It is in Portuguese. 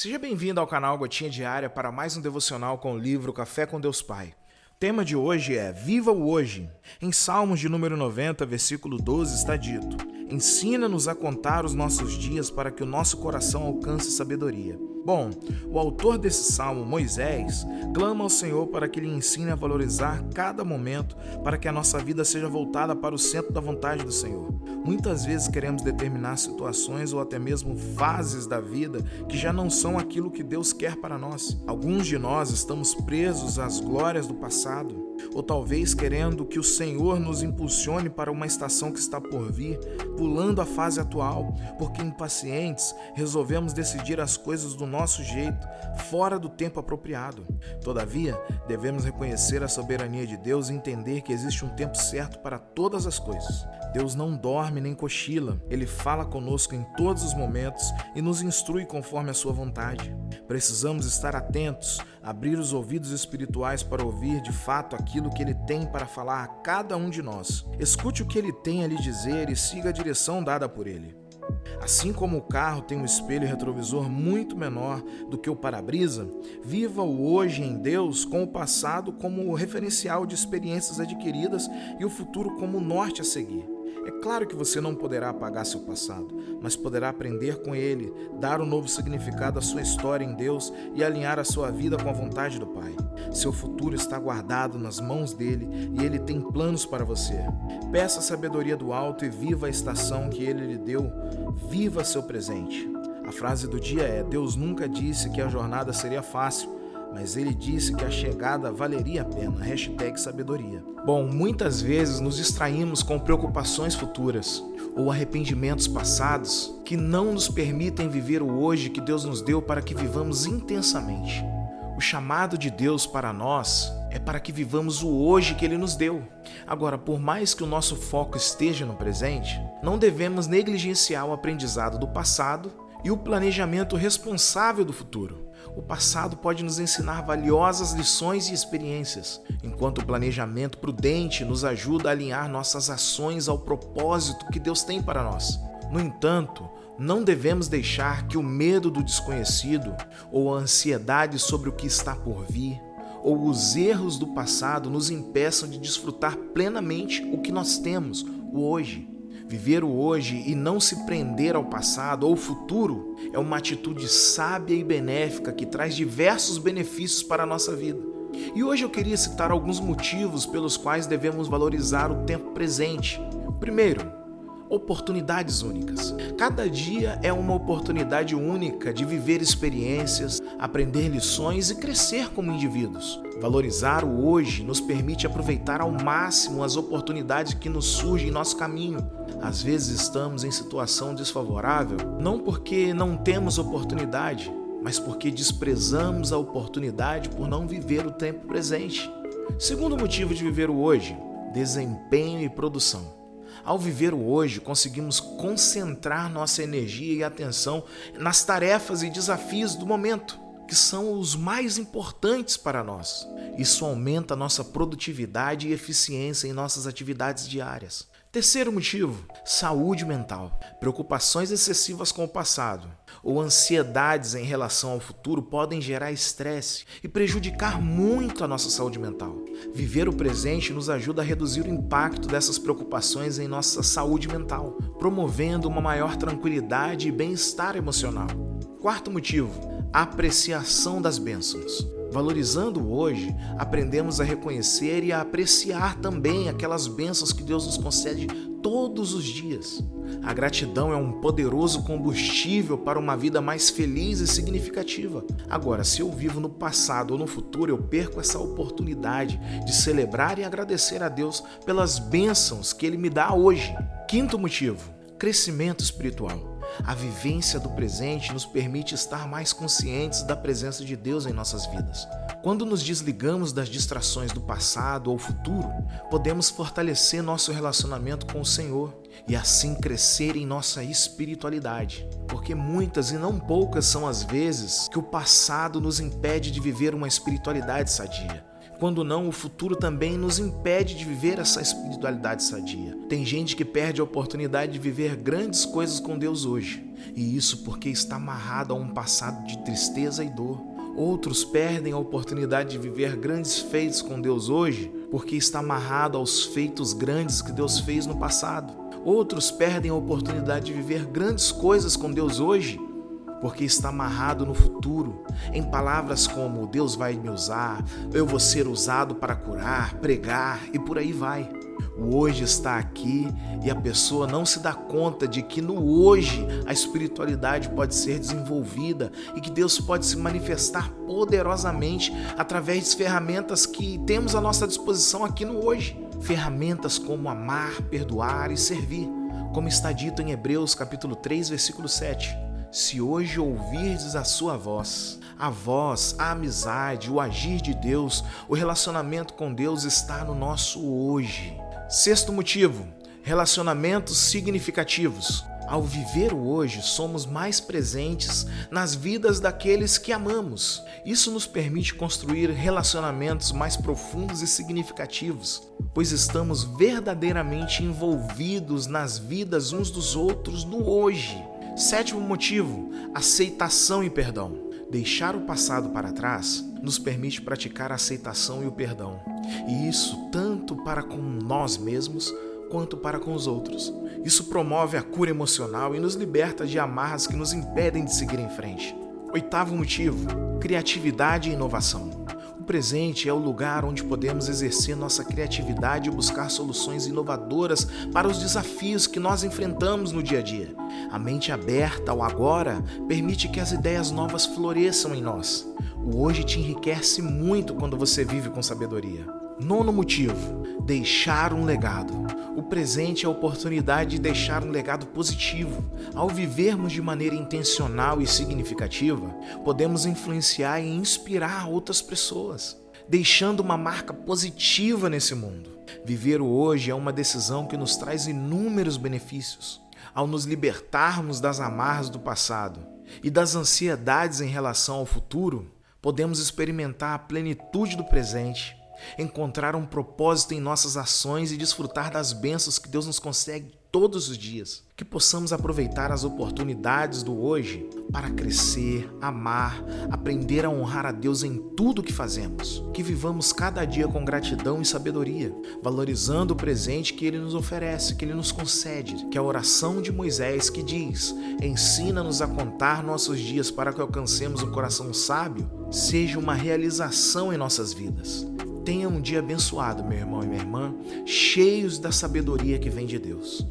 Seja bem-vindo ao canal Gotinha Diária para mais um devocional com o livro Café com Deus Pai. O tema de hoje é Viva o Hoje. Em Salmos de número 90, versículo 12 está dito: Ensina-nos a contar os nossos dias para que o nosso coração alcance sabedoria. Bom, o autor desse salmo, Moisés, clama ao Senhor para que lhe ensine a valorizar cada momento, para que a nossa vida seja voltada para o centro da vontade do Senhor. Muitas vezes queremos determinar situações ou até mesmo fases da vida que já não são aquilo que Deus quer para nós. Alguns de nós estamos presos às glórias do passado ou talvez querendo que o Senhor nos impulsione para uma estação que está por vir, pulando a fase atual, porque impacientes resolvemos decidir as coisas do nosso jeito, fora do tempo apropriado. Todavia, devemos reconhecer a soberania de Deus e entender que existe um tempo certo para todas as coisas. Deus não dorme nem cochila, ele fala conosco em todos os momentos e nos instrui conforme a sua vontade. Precisamos estar atentos, abrir os ouvidos espirituais para ouvir de fato aquilo que ele tem para falar a cada um de nós. Escute o que ele tem a lhe dizer e siga a direção dada por ele. Assim como o carro tem um espelho retrovisor muito menor do que o para-brisa, viva o hoje em Deus com o passado como referencial de experiências adquiridas e o futuro como norte a seguir. É claro que você não poderá apagar seu passado, mas poderá aprender com ele, dar um novo significado à sua história em Deus e alinhar a sua vida com a vontade do Pai. Seu futuro está guardado nas mãos dele e ele tem planos para você. Peça a sabedoria do alto e viva a estação que ele lhe deu. Viva seu presente. A frase do dia é: Deus nunca disse que a jornada seria fácil mas ele disse que a chegada valeria a pena. Hashtag sabedoria. Bom, muitas vezes nos distraímos com preocupações futuras ou arrependimentos passados que não nos permitem viver o hoje que Deus nos deu para que vivamos intensamente. O chamado de Deus para nós é para que vivamos o hoje que Ele nos deu. Agora, por mais que o nosso foco esteja no presente, não devemos negligenciar o aprendizado do passado e o planejamento responsável do futuro. O passado pode nos ensinar valiosas lições e experiências, enquanto o planejamento prudente nos ajuda a alinhar nossas ações ao propósito que Deus tem para nós. No entanto, não devemos deixar que o medo do desconhecido, ou a ansiedade sobre o que está por vir, ou os erros do passado nos impeçam de desfrutar plenamente o que nós temos, o hoje. Viver o hoje e não se prender ao passado ou futuro é uma atitude sábia e benéfica que traz diversos benefícios para a nossa vida. E hoje eu queria citar alguns motivos pelos quais devemos valorizar o tempo presente. Primeiro, oportunidades únicas. Cada dia é uma oportunidade única de viver experiências, aprender lições e crescer como indivíduos. Valorizar o hoje nos permite aproveitar ao máximo as oportunidades que nos surgem em nosso caminho. Às vezes estamos em situação desfavorável não porque não temos oportunidade, mas porque desprezamos a oportunidade por não viver o tempo presente. Segundo motivo de viver o hoje: desempenho e produção. Ao viver o hoje, conseguimos concentrar nossa energia e atenção nas tarefas e desafios do momento, que são os mais importantes para nós. Isso aumenta nossa produtividade e eficiência em nossas atividades diárias. Terceiro motivo: saúde mental. Preocupações excessivas com o passado ou ansiedades em relação ao futuro podem gerar estresse e prejudicar muito a nossa saúde mental. Viver o presente nos ajuda a reduzir o impacto dessas preocupações em nossa saúde mental, promovendo uma maior tranquilidade e bem-estar emocional. Quarto motivo: apreciação das bênçãos. Valorizando hoje, aprendemos a reconhecer e a apreciar também aquelas bênçãos que Deus nos concede todos os dias. A gratidão é um poderoso combustível para uma vida mais feliz e significativa. Agora, se eu vivo no passado ou no futuro, eu perco essa oportunidade de celebrar e agradecer a Deus pelas bênçãos que Ele me dá hoje. Quinto motivo: crescimento espiritual. A vivência do presente nos permite estar mais conscientes da presença de Deus em nossas vidas. Quando nos desligamos das distrações do passado ou futuro, podemos fortalecer nosso relacionamento com o Senhor e assim crescer em nossa espiritualidade. Porque muitas e não poucas são as vezes que o passado nos impede de viver uma espiritualidade sadia Quando não, o futuro também nos impede de viver essa espiritualidade sadia. Tem gente que perde a oportunidade de viver grandes coisas com Deus hoje, e isso porque está amarrado a um passado de tristeza e dor. Outros perdem a oportunidade de viver grandes feitos com Deus hoje porque está amarrado aos feitos grandes que Deus fez no passado. Outros perdem a oportunidade de viver grandes coisas com Deus hoje porque está amarrado no futuro, em palavras como Deus vai me usar, eu vou ser usado para curar, pregar e por aí vai. O hoje está aqui e a pessoa não se dá conta de que no hoje a espiritualidade pode ser desenvolvida e que Deus pode se manifestar poderosamente através das ferramentas que temos à nossa disposição aqui no hoje. Ferramentas como amar, perdoar e servir, como está dito em Hebreus capítulo 3, versículo 7. Se hoje ouvirdes a sua voz, a voz, a amizade, o agir de Deus, o relacionamento com Deus está no nosso hoje. Sexto motivo: relacionamentos significativos. Ao viver o hoje, somos mais presentes nas vidas daqueles que amamos. Isso nos permite construir relacionamentos mais profundos e significativos, pois estamos verdadeiramente envolvidos nas vidas uns dos outros no hoje. Sétimo motivo: aceitação e perdão. Deixar o passado para trás nos permite praticar a aceitação e o perdão, e isso tanto para com nós mesmos quanto para com os outros. Isso promove a cura emocional e nos liberta de amarras que nos impedem de seguir em frente. Oitavo motivo: criatividade e inovação presente é o lugar onde podemos exercer nossa criatividade e buscar soluções inovadoras para os desafios que nós enfrentamos no dia a dia. A mente aberta ao agora permite que as ideias novas floresçam em nós. O hoje te enriquece muito quando você vive com sabedoria. Nono motivo: deixar um legado. O presente é a oportunidade de deixar um legado positivo. Ao vivermos de maneira intencional e significativa, podemos influenciar e inspirar outras pessoas, deixando uma marca positiva nesse mundo. Viver o hoje é uma decisão que nos traz inúmeros benefícios. Ao nos libertarmos das amarras do passado e das ansiedades em relação ao futuro, podemos experimentar a plenitude do presente encontrar um propósito em nossas ações e desfrutar das bênçãos que Deus nos consegue todos os dias. Que possamos aproveitar as oportunidades do hoje para crescer, amar, aprender a honrar a Deus em tudo que fazemos. Que vivamos cada dia com gratidão e sabedoria, valorizando o presente que Ele nos oferece, que Ele nos concede, que a oração de Moisés que diz: Ensina-nos a contar nossos dias para que alcancemos um coração sábio, seja uma realização em nossas vidas. Tenha um dia abençoado, meu irmão e minha irmã, cheios da sabedoria que vem de Deus.